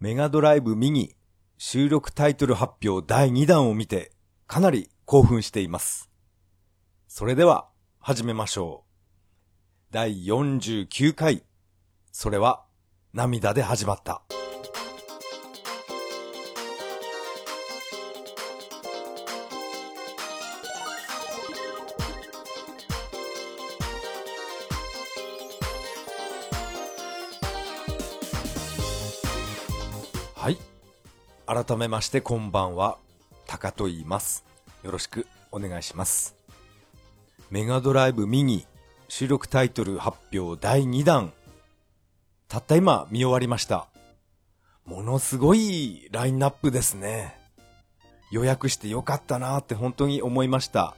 メガドライブミニ収録タイトル発表第2弾を見てかなり興奮しています。それでは始めましょう。第49回。それは涙で始まった。改めましてこんばんは。タカと言います。よろしくお願いします。メガドライブミニ収録タイトル発表第2弾。たった今見終わりました。ものすごいラインナップですね。予約してよかったなーって本当に思いました。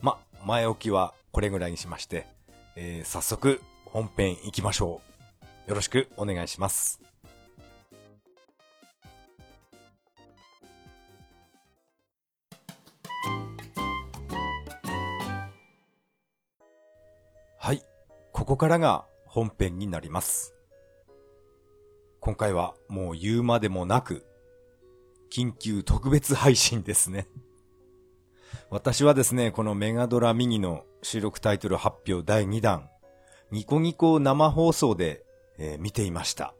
ま、前置きはこれぐらいにしまして、えー早速本編行きましょう。よろしくお願いします。ここからが本編になります。今回はもう言うまでもなく、緊急特別配信ですね。私はですね、このメガドラミニの収録タイトル発表第2弾、ニコニコ生放送で、えー見ていました。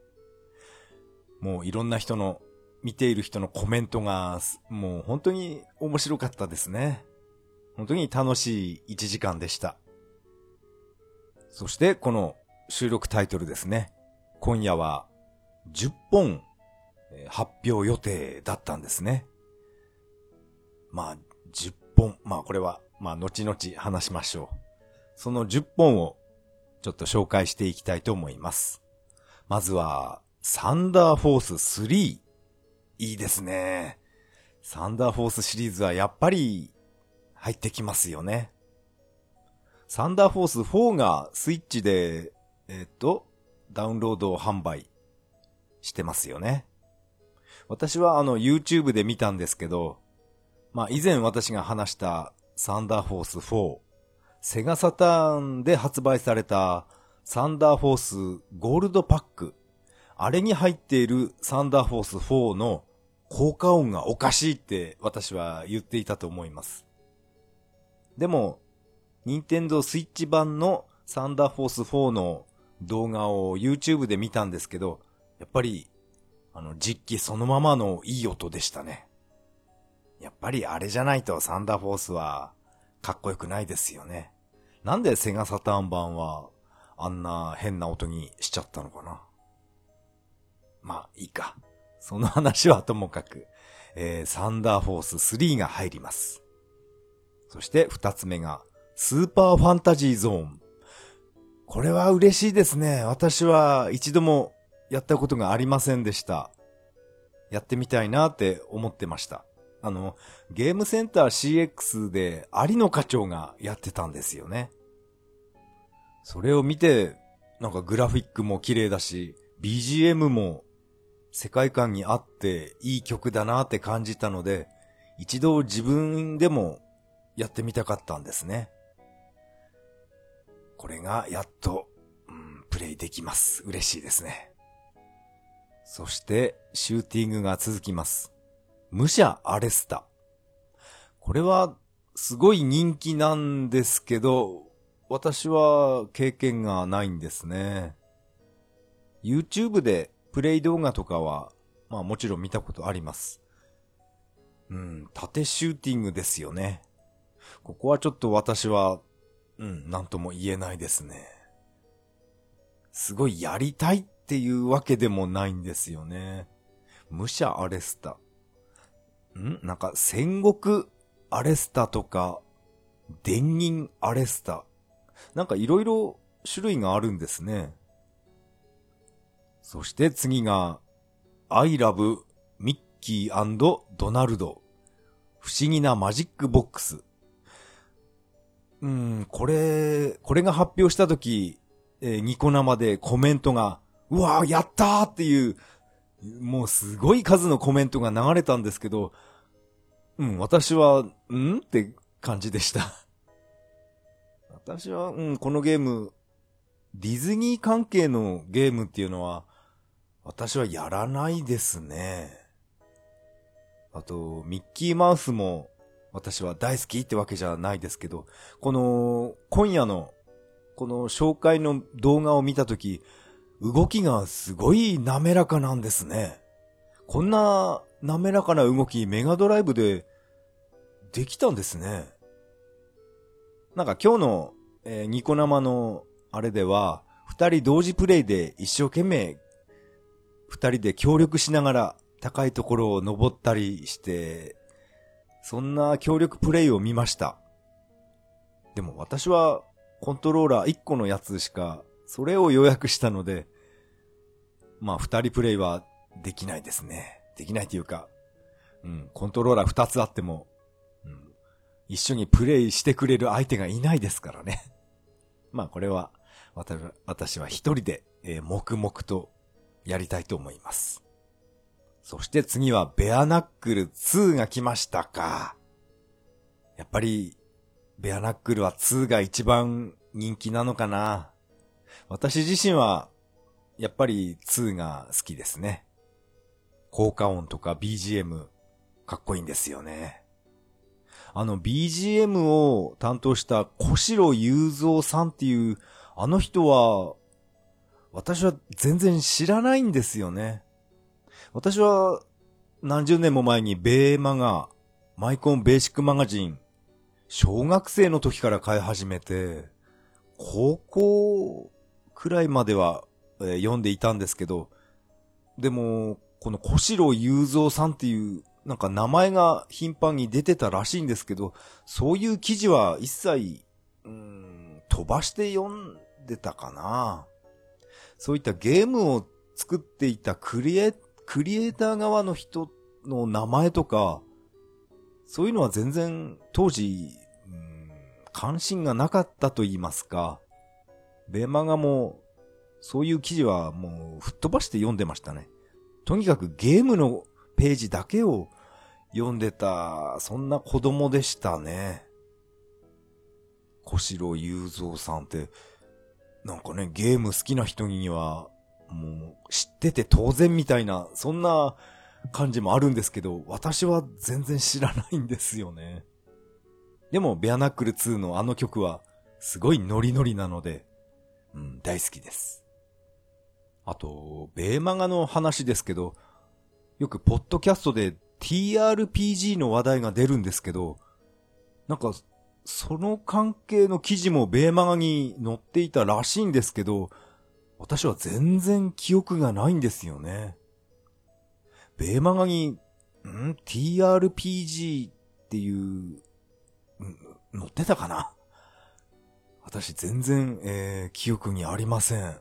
もういろんな人の、見ている人のコメントが、もう本当に面白かったですね。本当に楽しい1時間でした。そして、この収録タイトルですね。今夜は10本発表予定だったんですね。まあ、10本。まあ、これは、まあ、後々話しましょう。その10本をちょっと紹介していきたいと思います。まずは、サンダーフォース3。いいですね。サンダーフォースシリーズはやっぱり入ってきますよね。サンダーフォース4がスイッチで、えっと、ダウンロードを販売してますよね。私はあの YouTube で見たんですけど、まあ以前私が話したサンダーフォース4、セガサターンで発売されたサンダーフォースゴールドパック、あれに入っているサンダーフォース4の効果音がおかしいって私は言っていたと思います。でも、任天堂スイッチ版のサンダーフォース4の動画を YouTube で見たんですけど、やっぱり、あの、実機そのままのいい音でしたね。やっぱりあれじゃないとサンダーフォースはかっこよくないですよね。なんでセガサターン版はあんな変な音にしちゃったのかな。まあ、いいか。その話はともかく、えー、サンダーフォース3が入ります。そして二つ目が、スーパーファンタジーゾーン。これは嬉しいですね。私は一度もやったことがありませんでした。やってみたいなって思ってました。あの、ゲームセンター CX で有野課長がやってたんですよね。それを見て、なんかグラフィックも綺麗だし、BGM も世界観に合っていい曲だなって感じたので、一度自分でもやってみたかったんですね。これがやっと、うん、プレイできます。嬉しいですね。そして、シューティングが続きます。武者アレスタ。これは、すごい人気なんですけど、私は経験がないんですね。YouTube でプレイ動画とかは、まあもちろん見たことあります。うん、縦シューティングですよね。ここはちょっと私は、うん、なんとも言えないですね。すごいやりたいっていうわけでもないんですよね。武者アレスタ。ん？なんか戦国アレスタとか、電銀アレスタ。なんかいろいろ種類があるんですね。そして次が、I love ミッキードナルド。不思議なマジックボックス。うん、これ、これが発表したとき、えーニコ生でコメントが、うわーやったーっていう、もうすごい数のコメントが流れたんですけど、うん、私は、ん？って感じでした。私は、うん、このゲーム、ディズニー関係のゲームっていうのは、私はやらないですね。あと、ミッキーマウスも私は大好きってわけじゃないですけど、この、今夜の、この紹介の動画を見たとき、動きがすごい滑らかなんですね。こんな滑らかな動きメガドライブでできたんですね。なんか今日の、えー、ニコ生のあれでは、二人同時プレイで一生懸命二人で協力しながら高いところを登ったりして、そんな協力プレイを見ました。でも私はコントローラー1個のやつしか、それを予約したので、まあ二人プレイはできないですね。できないというか、うん、コントローラー2つあっても、うん、一緒にプレイしてくれる相手がいないですからね。まあこれは、私は一人で、え、黙々とやりたいと思います。そして次はベアナックル2が来ましたか。やっぱり、ベアナックルは2が一番人気なのかな。私自身は、やっぱり2が好きですね。効果音とか BGM、かっこいいんですよね。あの BGM を担当した小城雄三さんっていうあの人は、私は全然知らないんですよね。私は何十年も前にベーマガ、マイコンベーシックマガジン、小学生の時から買い始めて、高校くらいまでは、えー、読んでいたんですけど、でも、この小城雄三さんっていう、なんか名前が頻繁に出てたらしいんですけど、そういう記事は一切、飛ばして読んでたかな。そういったゲームを作っていたクリエイ、クリエイター側の人の名前とか、そういうのは全然当時、関心がなかったと言いますか、ベーマガも、そういう記事はもう吹っ飛ばして読んでましたね。とにかくゲームのページだけを読んでた、そんな子供でしたね。小城雄三さんって、なんかね、ゲーム好きな人には、もう知ってて当然みたいな、そんな感じもあるんですけど、私は全然知らないんですよね。でも、ベアナックル2のあの曲は、すごいノリノリなので、うん、大好きです。あと、ベーマガの話ですけど、よくポッドキャストで TRPG の話題が出るんですけど、なんかその関係の記事もベーマガに載っていたらしいんですけど、私は全然記憶がないんですよね。ベーマガに、ん ?TRPG っていう、載ってたかな？私全然、えー、記憶にありません。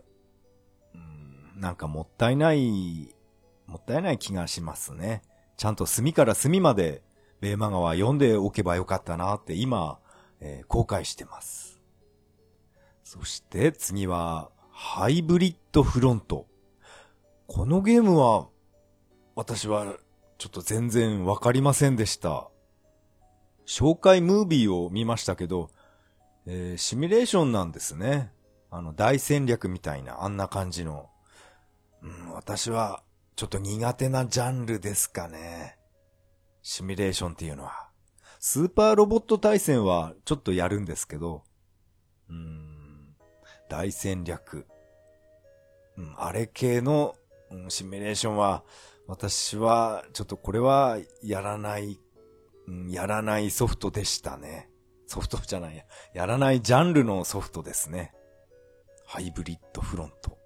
んなんかもったいない、もったいない気がしますね。ちゃんと隅から隅まで、ベーマガは読んでおけばよかったなって今、えー、後悔してます。そして次は、ハイブリッドフロント。このゲームは、私はちょっと全然わかりませんでした。紹介ムービーを見ましたけど、えー、シミュレーションなんですね。あの、大戦略みたいな、あんな感じの。うん、私は、ちょっと苦手なジャンルですかね。シミュレーションっていうのは。スーパーロボット対戦はちょっとやるんですけど、うん、大戦略。あれ系の、シミュレーションは、私は、ちょっとこれは、やらない、うん、やらないソフトでしたね。ソフトじゃないや。やらないジャンルのソフトですね。ハイブリッドフロント。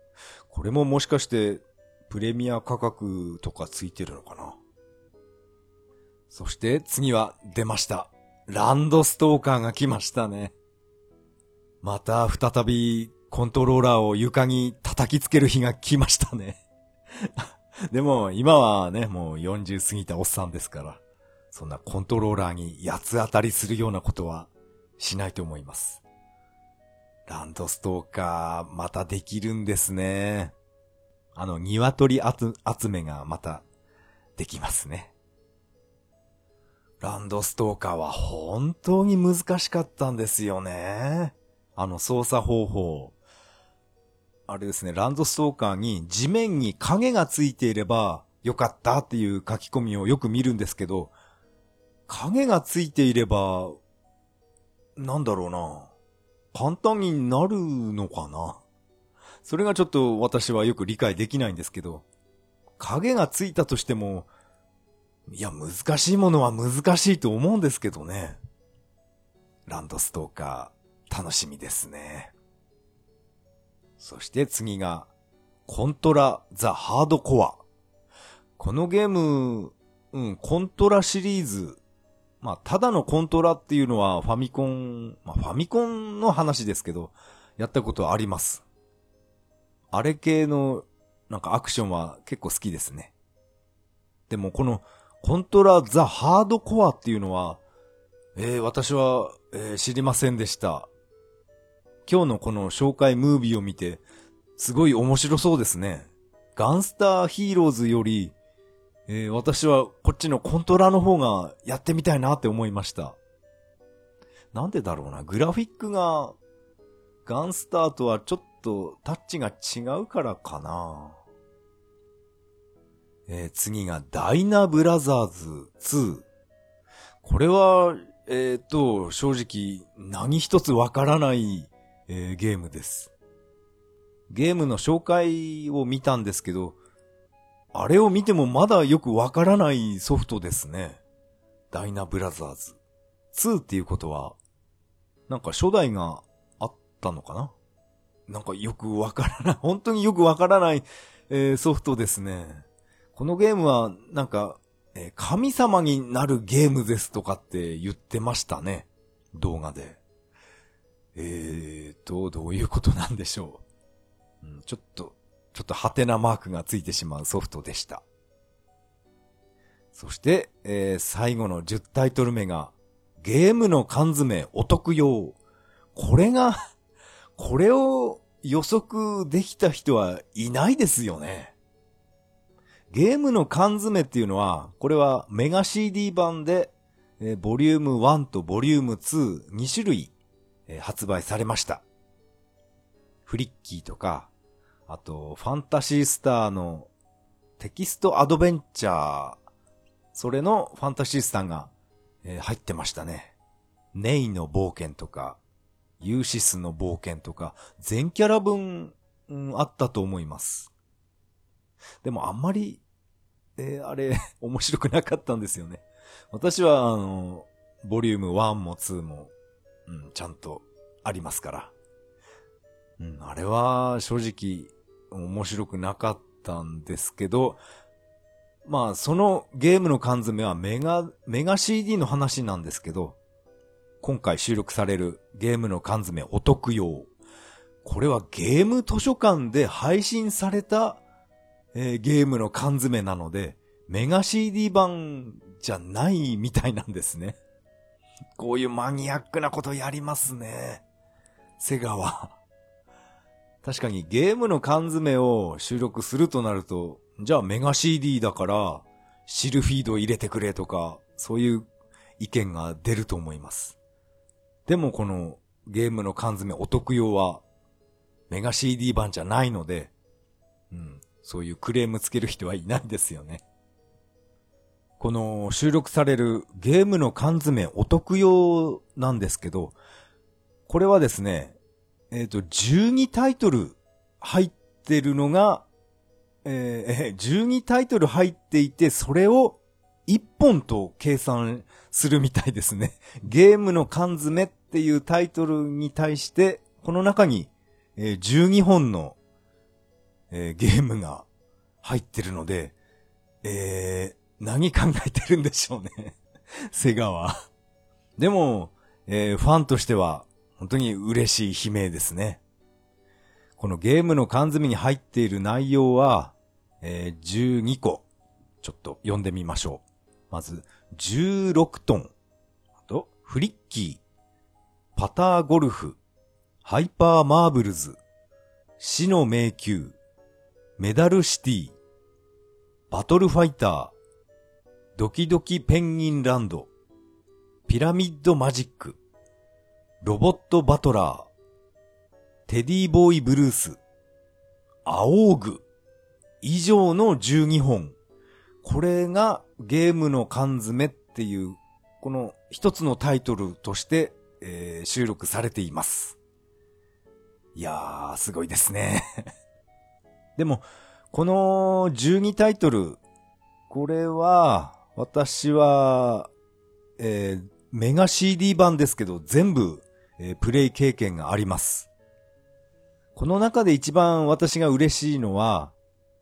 これももしかして、プレミア価格とかついてるのかな？そして次は出ました。ランドストーカーが来ましたね。また再びコントローラーを床に叩きつける日が来ましたね。でも今はね、もう40過ぎたおっさんですから、そんなコントローラーに八つ当たりするようなことはしないと思います。ランドストーカー、またできるんですね。あの、鶏集めがまたできますね。ランドストーカーは本当に難しかったんですよね。あの操作方法。あれですね、ランドストーカーに地面に影がついていればよかったっていう書き込みをよく見るんですけど、影がついていれば、なんだろうな。簡単になるのかな。それがちょっと私はよく理解できないんですけど、影がついたとしても、いや、難しいものは難しいと思うんですけどね。ランドストーカー、楽しみですね。そして次が、コントラ・ザ・ハードコア。このゲーム、うん、コントラシリーズ。まあ、ただのコントラっていうのはファミコン、まあ、ファミコンの話ですけど、やったことあります。あれ系の、なんかアクションは結構好きですね。でもこの、コントラ・ザ・ハードコアっていうのは、えー、私は、えー、知りませんでした。今日のこの紹介ムービーを見て、すごい面白そうですね。ガンスターヒーローズより、えー、私はこっちのコントラの方がやってみたいなって思いました。なんでだろうな。グラフィックが、ガンスターとはちょっとタッチが違うからかな。えー、次がダイナブラザーズ2。これは、えっ、と、正直何一つわからないえー、ゲームです。ゲームの紹介を見たんですけど、あれを見てもまだよくわからないソフトですね。ダイナブラザーズ。2っていうことは、なんか初代があったのかな？なんかよくわからない、本当によくわからない、えー、ソフトですね。このゲームは、なんか、えー、神様になるゲームですとかって言ってましたね。動画で。えーと、どういうことなんでしょう。うん、ちょっと、ちょっとハテナマークがついてしまうソフトでした。そして、えー、最後の10タイトル目が、ゲームの缶詰お得用。これが、これを予測できた人はいないですよね。ゲームの缶詰っていうのは、これはメガ CD 版で、えー、ボリューム1とボリューム2、2種類え、発売されました。フリッキーとか、あと、ファンタシースターのテキストアドベンチャー、それのファンタシースターが、え、入ってましたね。ネイの冒険とか、ユーシスの冒険とか、全キャラ分、うん、あったと思います。でもあんまり、えー、あれ、面白くなかったんですよね。私は、あの、ボリューム1も2もうん、ちゃんとありますから。うん、あれは正直面白くなかったんですけど、まあそのゲームの缶詰はメガ、メガ CD の話なんですけど、今回収録されるゲームの缶詰お得用。これはゲーム図書館で配信された、えー、ゲームの缶詰なので、メガ CD 版じゃないみたいなんですね。こういうマニアックなことやりますね。セガは。確かにゲームの缶詰を収録するとなると、じゃあメガ CD だから、シルフィード入れてくれとか、そういう意見が出ると思います。でもこのゲームの缶詰お得用は、メガ CD 版じゃないので、うん、そういうクレームつける人はいないですよね。この収録されるゲームの缶詰お得用なんですけど、これはですね、えっ、ー、と、12タイトル入ってるのが、えー、12タイトル入っていて、それを1本と計算するみたいですね。ゲームの缶詰っていうタイトルに対して、この中に、えー、12本の、えー、ゲームが入ってるので、えー、何考えてるんでしょうね。セガは。でも、えー、ファンとしては、本当に嬉しい悲鳴ですね。このゲームの缶詰に入っている内容は、えー、12個。ちょっと読んでみましょう。まず、16トン。あと、フリッキー。パターゴルフ。ハイパーマーブルズ。死の迷宮。メダルシティ。バトルファイター。ドキドキペンギンランド、ピラミッドマジック、ロボットバトラー、テディボーイブルース、仰ぐ以上の12本。これがゲームの缶詰っていう、この一つのタイトルとして、えー、収録されています。いやー、すごいですね。でも、この12タイトル、これは、私は、えー、メガ CD 版ですけど、全部、えー、プレイ経験があります。この中で一番私が嬉しいのは、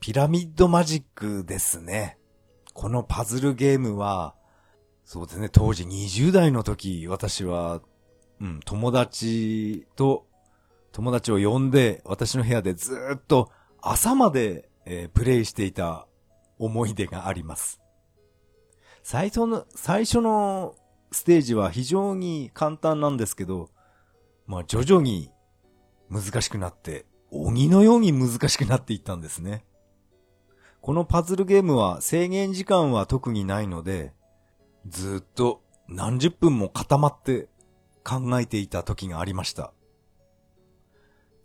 ピラミッドマジックですね。このパズルゲームは、そうですね、当時20代の時、私は、うん、友達と、友達を呼んで、私の部屋でずっと朝まで、えー、プレイしていた思い出があります。最初の、最初のステージは非常に簡単なんですけど、まあ徐々に難しくなって、鬼のように難しくなっていったんですね。このパズルゲームは制限時間は特にないので、ずっと何十分も固まって考えていた時がありました。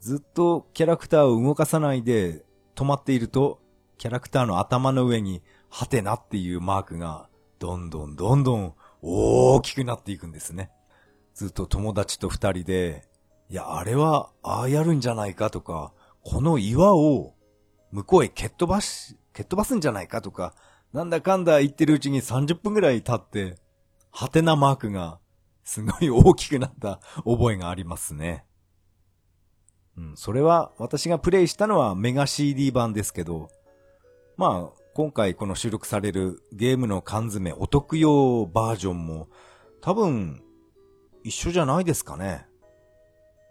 ずっとキャラクターを動かさないで止まっていると、キャラクターの頭の上にハテナっていうマークがどんどんどんどん大きくなっていくんですね。ずっと友達と二人でいや、あれは、ああやるんじゃないかとか、この岩を、向こうへ蹴っ飛ばし、蹴っ飛ばすんじゃないかとか、なんだかんだ言ってるうちに30分くらい経って、ハテナマークが、すごい大きくなった 覚えがありますね。うん、それは、私がプレイしたのはメガ CD 版ですけど、まあ、今回この収録されるゲームの缶詰お得用バージョンも、多分、一緒じゃないですかね。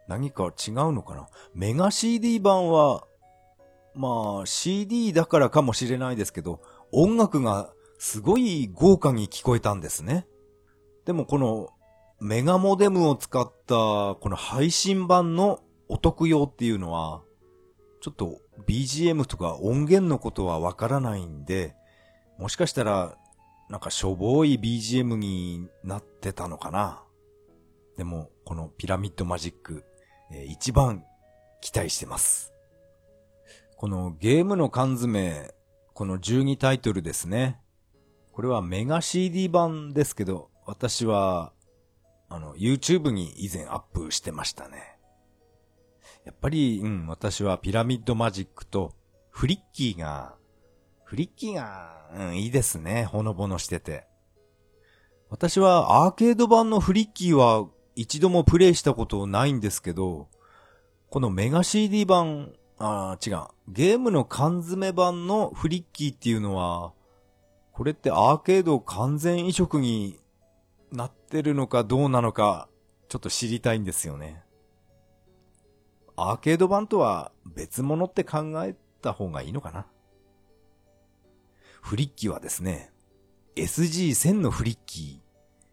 何か違うのかな？メガ CD 版は、まあ CD だからかもしれないですけど、音楽がすごい豪華に聞こえたんですね。でもこのメガモデムを使ったこの配信版のお得用っていうのは、ちょっと BGM とか音源のことはわからないんで、もしかしたらなんかしょぼい BGM になってたのかな。でも、このピラミッドマジック、えー、一番期待してます。このゲームの缶詰、この12タイトルですね。これはメガ CD 版ですけど、私は、あの、YouTube に以前アップしてましたね。やっぱり、うん、私はピラミッドマジックとフリッキーが、フリッキーが、うん、いいですね。ほのぼのしてて。私はアーケード版のフリッキーは一度もプレイしたことないんですけど、このメガ CD 版、あ違う、ゲームの缶詰版のフリッキーっていうのは、これってアーケード完全移植になってるのかどうなのか、ちょっと知りたいんですよね。アーケード版とは別物って考えた方がいいのかな？フリッキーはですね、SG1000 のフリッキ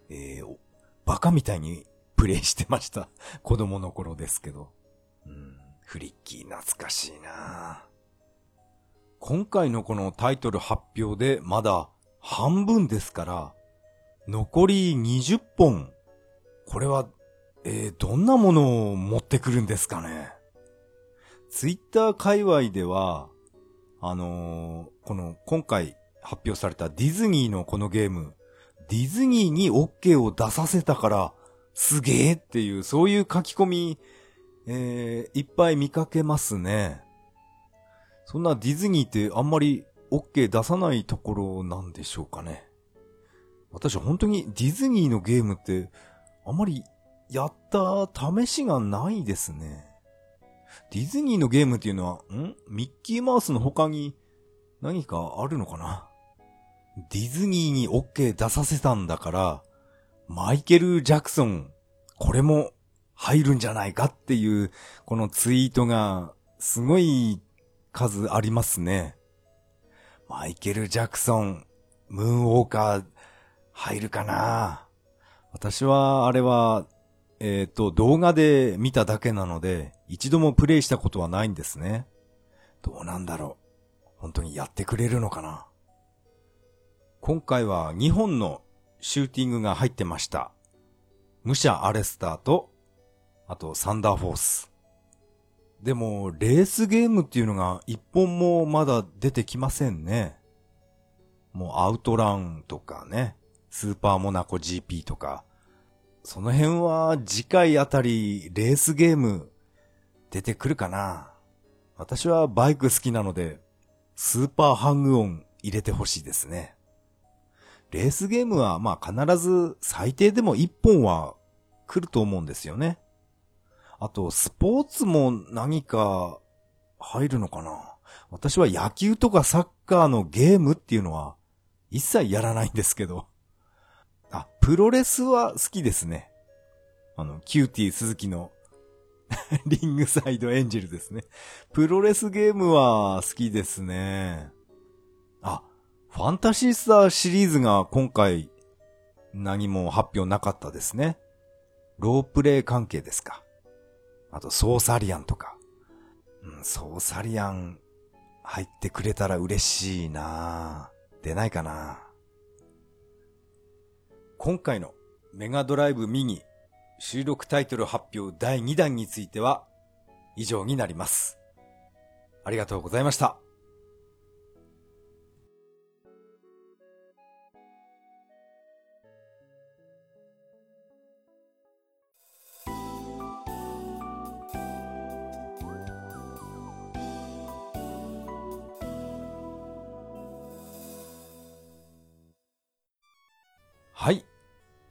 ー、えー、バカみたいにプレイしてました。子供の頃ですけど。うん、フリッキー懐かしいな今回のこのタイトル発表でまだ半分ですから、残り20本。これは、えー、どんなものを持ってくるんですかね？ツイッター界隈では、あのー、この今回発表されたディズニーのこのゲーム、ディズニーに OK を出させたから、すげえっていう、そういう書き込み、えー、いっぱい見かけますね。そんなディズニーってあんまり OK 出さないところなんでしょうかね。私本当にディズニーのゲームってあんまりやった試しがないですね。ディズニーのゲームっていうのは、ん？ミッキーマウスの他に何かあるのかな？ディズニーに OK 出させたんだから、マイケル・ジャクソン、これも入るんじゃないかっていう、このツイートが、すごい数ありますね。マイケル・ジャクソン、ムーンウォーカー、入るかな？私は、あれは、えっ、ー、と、動画で見ただけなので、一度もプレイしたことはないんですね。どうなんだろう。本当にやってくれるのかな今回は2本のシューティングが入ってました。武者アレスターと、あとサンダーフォース。でも、レースゲームっていうのが一本もまだ出てきませんね。もうアウトランとかね、スーパーモナコ GP とか、その辺は次回あたりレースゲーム出てくるかな。私はバイク好きなので、スーパーハングオン入れてほしいですね。レースゲームはまあ必ず最低でも1本は来ると思うんですよね。あと、スポーツも何か入るのかな私は野球とかサッカーのゲームっていうのは一切やらないんですけど。プロレスは好きですね。あの、キューティー鈴木の リングサイドエンジェルですね。プロレスゲームは好きですね。あ、ファンタシースターシリーズが今回何も発表なかったですね。ロープレイ関係ですか。あと、ソーサリアンとか。うん、ソーサリアン入ってくれたら嬉しいな出ないかな今回のメガドライブミニ収録タイトル発表第2弾については以上になります。ありがとうございました。はい。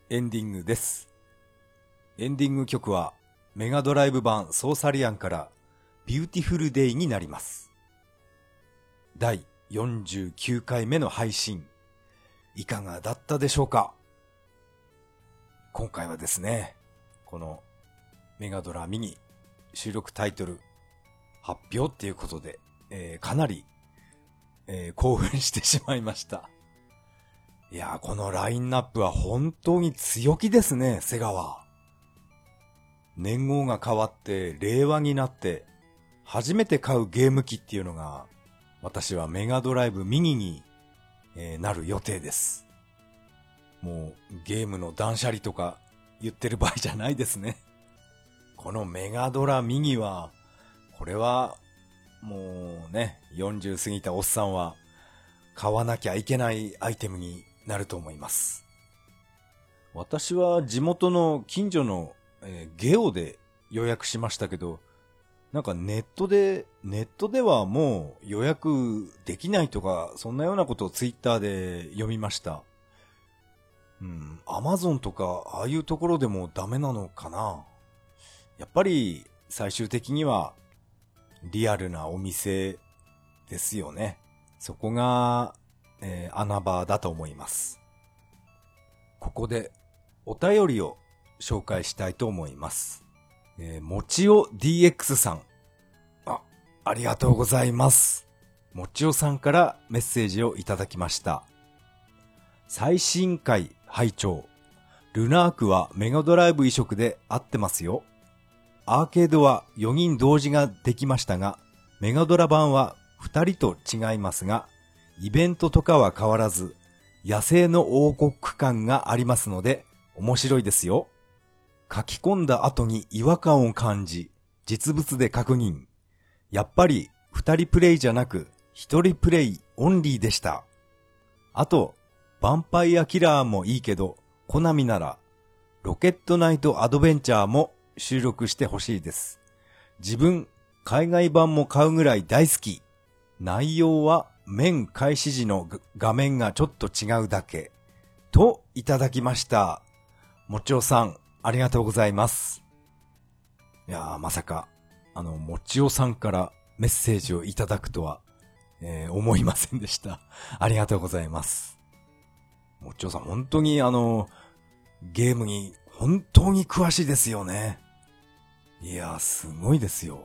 エンディングです。エンディング曲はメガドライブ版ソーサリアンからビューティフルデイになります。第49回目の配信、いかがだったでしょうか？今回はですね、このメガドラミニ収録タイトル発表っていうことで、えー、かなり、えー、興奮してしまいました。いやこのラインナップは本当に強気ですね、セガは。年号が変わって令和になって初めて買うゲーム機っていうのが私はメガドライブミニに、えー、なる予定です。もうゲームの断捨離とか言ってる場合じゃないですね。このメガドラミニは、これはもうね、40過ぎたおっさんは買わなきゃいけないアイテムになると思います。私は地元の近所の、えー、ゲオで予約しましたけど、なんかネットで、ネットではもう予約できないとか、そんなようなことをツイッターで読みました。うん、アマゾンとか、ああいうところでもダメなのかなやっぱり最終的にはリアルなお店ですよね。そこがえー、穴場だと思います。ここでお便りを紹介したいと思います。えー、もちお DX さん。あ、ありがとうございます。もちおさんからメッセージをいただきました。最新回拝聴ルナークはメガドライブ移植で合ってますよ。アーケードは4人同時ができましたが、メガドラ版は2人と違いますが、イベントとかは変わらず、野生の王国感がありますので、面白いですよ。書き込んだ後に違和感を感じ、実物で確認。やっぱり、二人プレイじゃなく、一人プレイオンリーでした。あと、ヴァンパイアキラーもいいけど、コナミなら、ロケットナイトアドベンチャーも収録してほしいです。自分、海外版も買うぐらい大好き。内容は面開始時の画面がちょっと違うだけ。と、いただきました。もちおさん、ありがとうございます。いやー、まさか、あの、もちおさんからメッセージをいただくとは、えー、思いませんでした。ありがとうございます。もちおさん、本当にあの、ゲームに本当に詳しいですよね。いやー、すごいですよ。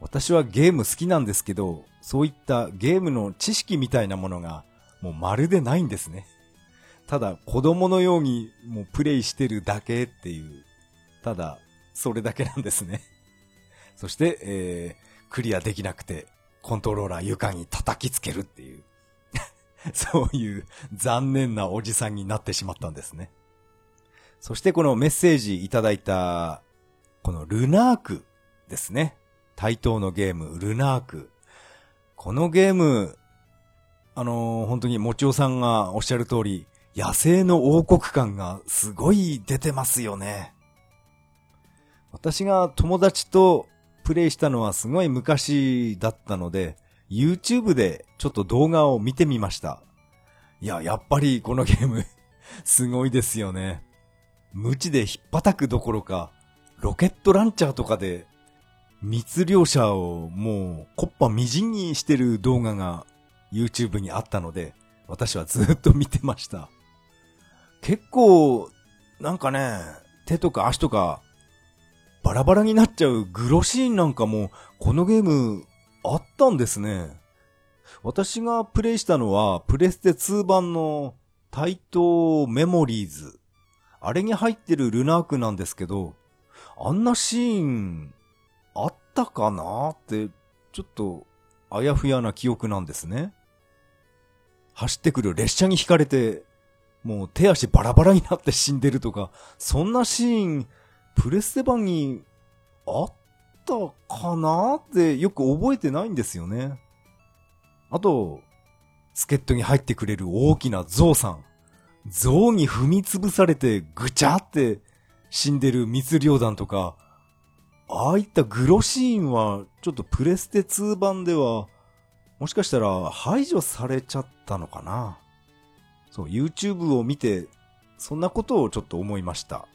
私はゲーム好きなんですけど、そういったゲームの知識みたいなものがもうまるでないんですね。ただ子供のようにもうプレイしてるだけっていう、ただそれだけなんですね。そして、えー、クリアできなくてコントローラー床に叩きつけるっていう、そういう残念なおじさんになってしまったんですね。そしてこのメッセージいただいた、このルナークですね。対等のゲーム、ルナーク。このゲーム、あのー本当にもちおさんがおっしゃる通り、野生の王国感がすごい出てますよね。私が友達とプレイしたのはすごい昔だったので、YouTube でちょっと動画を見てみました。いや、やっぱりこのゲーム、すごいですよね。無知で引っ叩くどころか、ロケットランチャーとかで、密漁者をもう、コッパみじんにしてる動画が YouTube にあったので、私はずっと見てました。結構、なんかね、手とか足とか、バラバラになっちゃうグロシーンなんかも、このゲーム、あったんですね。私がプレイしたのは、プレステ2版の、対等メモリーズ。あれに入ってるルナークなんですけど、あんなシーン、たかなって、ちょっと、あやふやな記憶なんですね。走ってくる列車に引かれて、もう手足バラバラになって死んでるとか、そんなシーン、プレステ版にあったかなってよく覚えてないんですよね。あと、助っ人に入ってくれる大きなゾウさん。ゾウに踏みつぶされてぐちゃって死んでる密漁団とか、ああいったグロシーンはちょっとプレステ2版ではもしかしたら排除されちゃったのかな？そう、YouTube を見て、そんなことをちょっと思いました。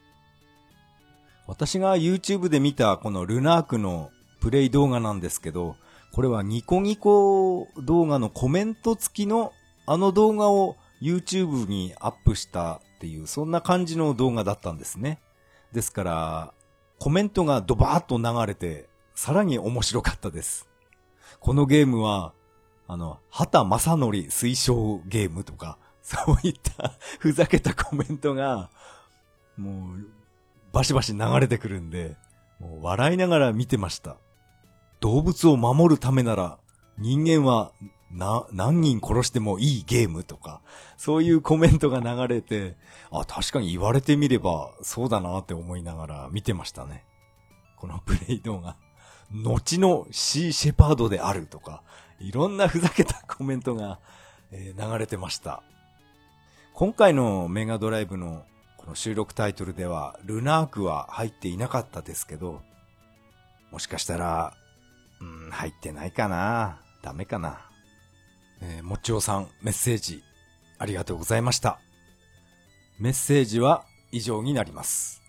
私が YouTube で見たこのルナークのプレイ動画なんですけど、これはニコニコ動画のコメント付きのあの動画を YouTube にアップしたっていう、そんな感じの動画だったんですね。ですから、コメントがドバーッと流れて、さらに面白かったです。このゲームは、あの、畑正則推奨ゲームとか、そういったふざけたコメントが、もう、バシバシ流れてくるんで、もう笑いながら見てました。動物を守るためなら、人間は、な、何人殺してもいいゲームとか、そういうコメントが流れて、あ、確かに言われてみれば、そうだなって思いながら見てましたね。このプレイ動画。後のシー・シェパードであるとか、いろんなふざけたコメントが、えー流れてました。今回のメガドライブのこの収録タイトルでは、ルナークは入っていなかったですけど、もしかしたら、うん、入ってないかなダメかな。えーもちおさん、メッセージ、ありがとうございました。メッセージは以上になります。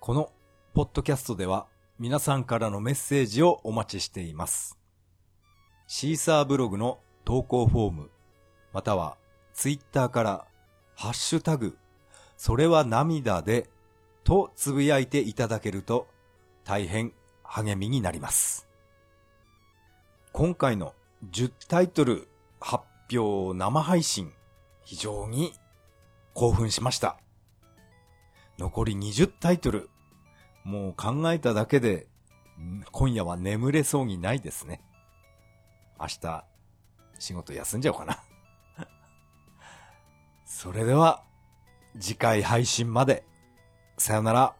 この、ポッドキャストでは、皆さんからのメッセージをお待ちしています。シーサーブログの投稿フォーム、またはツイッターから、ハッシュタグ、それは涙で、とつぶやいていただけると、大変励みになります。今回の10タイトル発表生配信、非常に興奮しました。残り20タイトル、もう考えただけで、今夜は眠れそうにないですね。明日、仕事休んじゃおうかな。それでは、次回配信まで、さよなら。